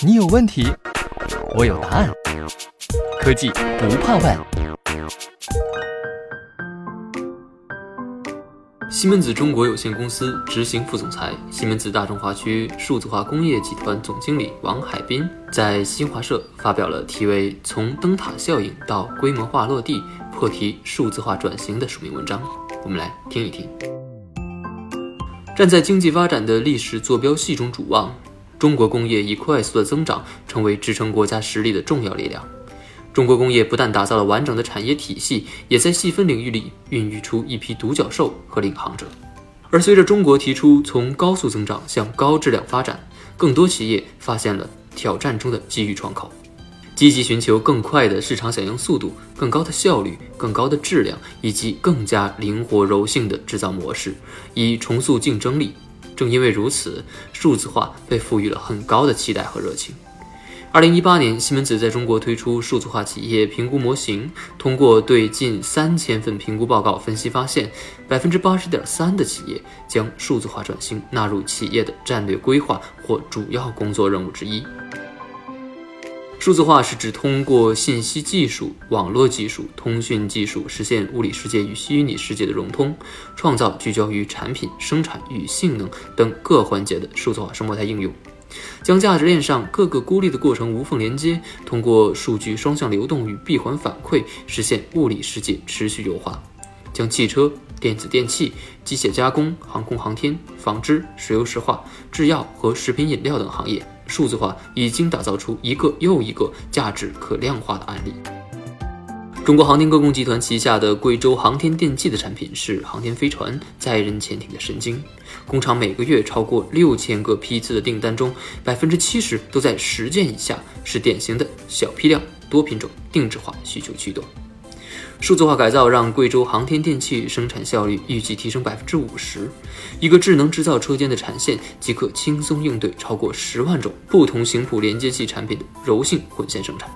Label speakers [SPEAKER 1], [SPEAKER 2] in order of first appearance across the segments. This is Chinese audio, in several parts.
[SPEAKER 1] 你有问题，我有答案。科技不怕问。
[SPEAKER 2] 西门子中国有限公司执行副总裁、西门子大中华区数字化工业集团总经理王海滨在新华社发表了题为《从灯塔效应到规模化落地，破题数字化转型》的署名文章。我们来听一听。站在经济发展的历史坐标系中主望，中国工业以快速的增长成为支撑国家实力的重要力量。中国工业不但打造了完整的产业体系，也在细分领域里孕育出一批独角兽和领航者。而随着中国提出从高速增长向高质量发展，更多企业发现了挑战中的机遇窗口，积极寻求更快的市场响应速度、更高的效率、更高的质量以及更加灵活柔性的制造模式，以重塑竞争力。正因为如此，数字化被赋予了很高的期待和热情。二零一八年，西门子在中国推出数字化企业评估模型。通过对近三千份评估报告分析，发现百分之八十点三的企业将数字化转型纳入企业的战略规划或主要工作任务之一。数字化是指通过信息技术、网络技术、通讯技术实现物理世界与虚拟世界的融通，创造聚焦于产品生产与性能等各环节的数字化生态应用。将价值链上各个孤立的过程无缝连接，通过数据双向流动与闭环反馈，实现物理世界持续优化。将汽车、电子电器、机械加工、航空航天、纺织、石油石化、制药和食品饮料等行业数字化，已经打造出一个又一个价值可量化的案例。中国航天科工集团旗下的贵州航天电器的产品是航天飞船、载人潜艇的神经。工厂每个月超过六千个批次的订单中，百分之七十都在十件以下，是典型的小批量、多品种、定制化需求驱动。数字化改造让贵州航天电器生产效率预计提升百分之五十，一个智能制造车间的产线即可轻松应对超过十万种不同型谱连接器产品的柔性混线生产。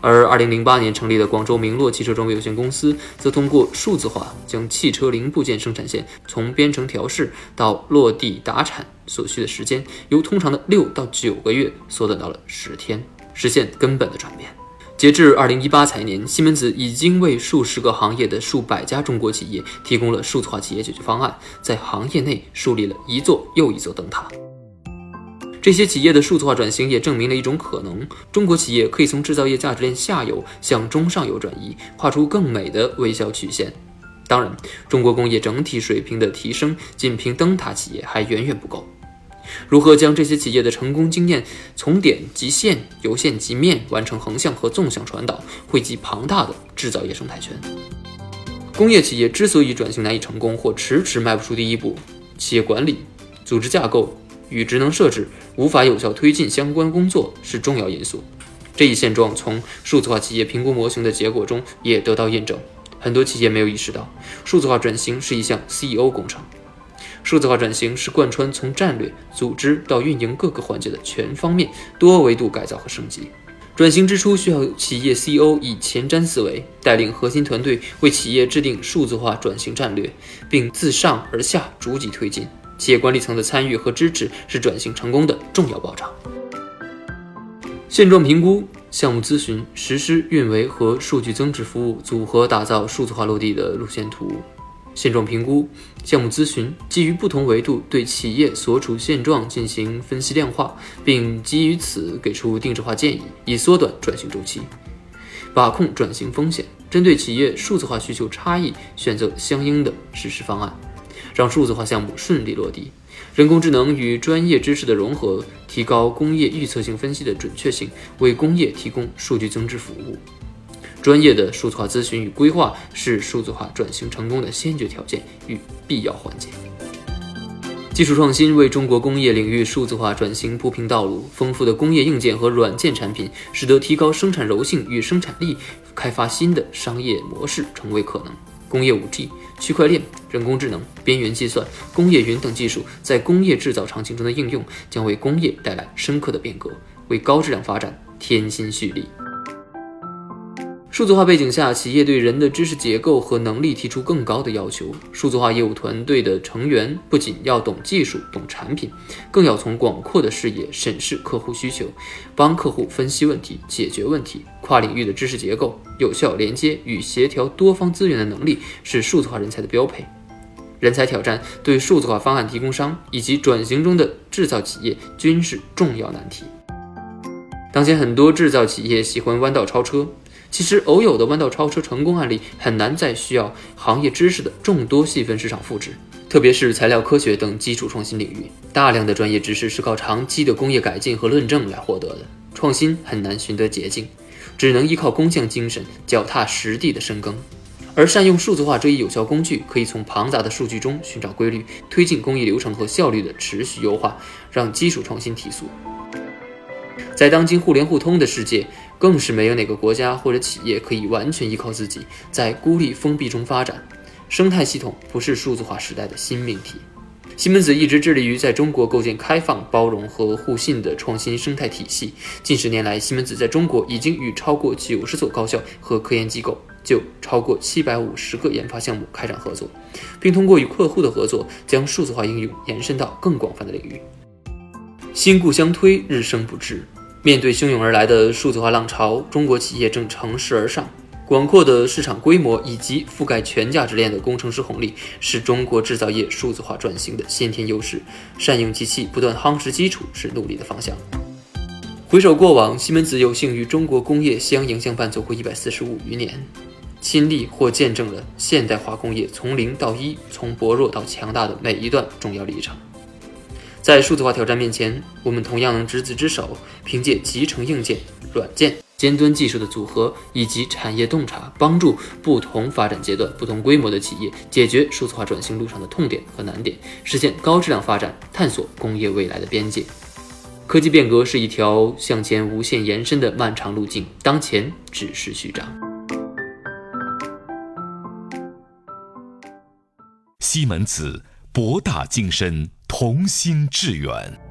[SPEAKER 2] 而二零零八年成立的广州明洛汽车装备有限公司，则通过数字化，将汽车零部件生产线从编程调试到落地达产所需的时间，由通常的六到九个月缩短到了十天，实现根本的转变。截至二零一八财年，西门子已经为数十个行业的数百家中国企业提供了数字化企业解决方案，在行业内树立了一座又一座灯塔。这些企业的数字化转型也证明了一种可能：中国企业可以从制造业价值链下游向中上游转移，画出更美的微笑曲线。当然，中国工业整体水平的提升，仅凭灯塔企业还远远不够。如何将这些企业的成功经验从点及线、由线及面完成横向和纵向传导，汇集庞大的制造业生态圈？工业企业之所以转型难以成功或迟迟迈不出第一步，企业管理、组织架构。与职能设置无法有效推进相关工作是重要因素。这一现状从数字化企业评估模型的结果中也得到验证。很多企业没有意识到，数字化转型是一项 CEO 工程。数字化转型是贯穿从战略、组织到运营各个环节的全方面、多维度改造和升级。转型之初，需要企业 CEO 以前瞻思维，带领核心团队为企业制定数字化转型战略，并自上而下逐级推进。企业管理层的参与和支持是转型成功的重要保障。现状评估、项目咨询、实施、运维和数据增值服务组合打造数字化落地的路线图。现状评估、项目咨询基于不同维度对企业所处现状进行分析量化，并基于此给出定制化建议，以缩短转型周期，把控转型风险，针对企业数字化需求差异，选择相应的实施方案。让数字化项目顺利落地，人工智能与专业知识的融合，提高工业预测性分析的准确性，为工业提供数据增值服务。专业的数字化咨询与规划是数字化转型成功的先决条件与必要环节。技术创新为中国工业领域数字化转型铺平道路，丰富的工业硬件和软件产品，使得提高生产柔性与生产力，开发新的商业模式成为可能。工业五 G、区块链、人工智能、边缘计算、工业云等技术在工业制造场景中的应用，将为工业带来深刻的变革，为高质量发展添新蓄力。数字化背景下，企业对人的知识结构和能力提出更高的要求。数字化业务团队的成员不仅要懂技术、懂产品，更要从广阔的视野审视客户需求，帮客户分析问题、解决问题。跨领域的知识结构、有效连接与协调多方资源的能力，是数字化人才的标配。人才挑战对数字化方案提供商以及转型中的制造企业均是重要难题。当前很多制造企业喜欢弯道超车。其实，偶有的弯道超车成功案例很难在需要行业知识的众多细分市场复制，特别是材料科学等基础创新领域，大量的专业知识是靠长期的工业改进和论证来获得的，创新很难寻得捷径，只能依靠工匠精神，脚踏实地的深耕。而善用数字化这一有效工具，可以从庞杂的数据中寻找规律，推进工艺流程和效率的持续优化，让基础创新提速。在当今互联互通的世界，更是没有哪个国家或者企业可以完全依靠自己，在孤立封闭中发展。生态系统不是数字化时代的新命题。西门子一直致力于在中国构建开放、包容和互信的创新生态体系。近十年来，西门子在中国已经与超过九十所高校和科研机构，就超过七百五十个研发项目开展合作，并通过与客户的合作，将数字化应用延伸到更广泛的领域。新故相推，日生不滞。面对汹涌而来的数字化浪潮，中国企业正乘势而上。广阔的市场规模以及覆盖全价值链的工程师红利，是中国制造业数字化转型的先天优势。善用机器，不断夯实基础，是努力的方向。回首过往，西门子有幸与中国工业相迎相伴走过一百四十五余年，亲历或见证了现代化工业从零到一、从薄弱到强大的每一段重要历程。在数字化挑战面前，我们同样能执子之手，凭借集成硬件、软件、尖端技术的组合以及产业洞察，帮助不同发展阶段、不同规模的企业解决数字化转型路上的痛点和难点，实现高质量发展，探索工业未来的边界。科技变革是一条向前无限延伸的漫长路径，当前只是序章。
[SPEAKER 3] 西门子，博大精深。同心致远。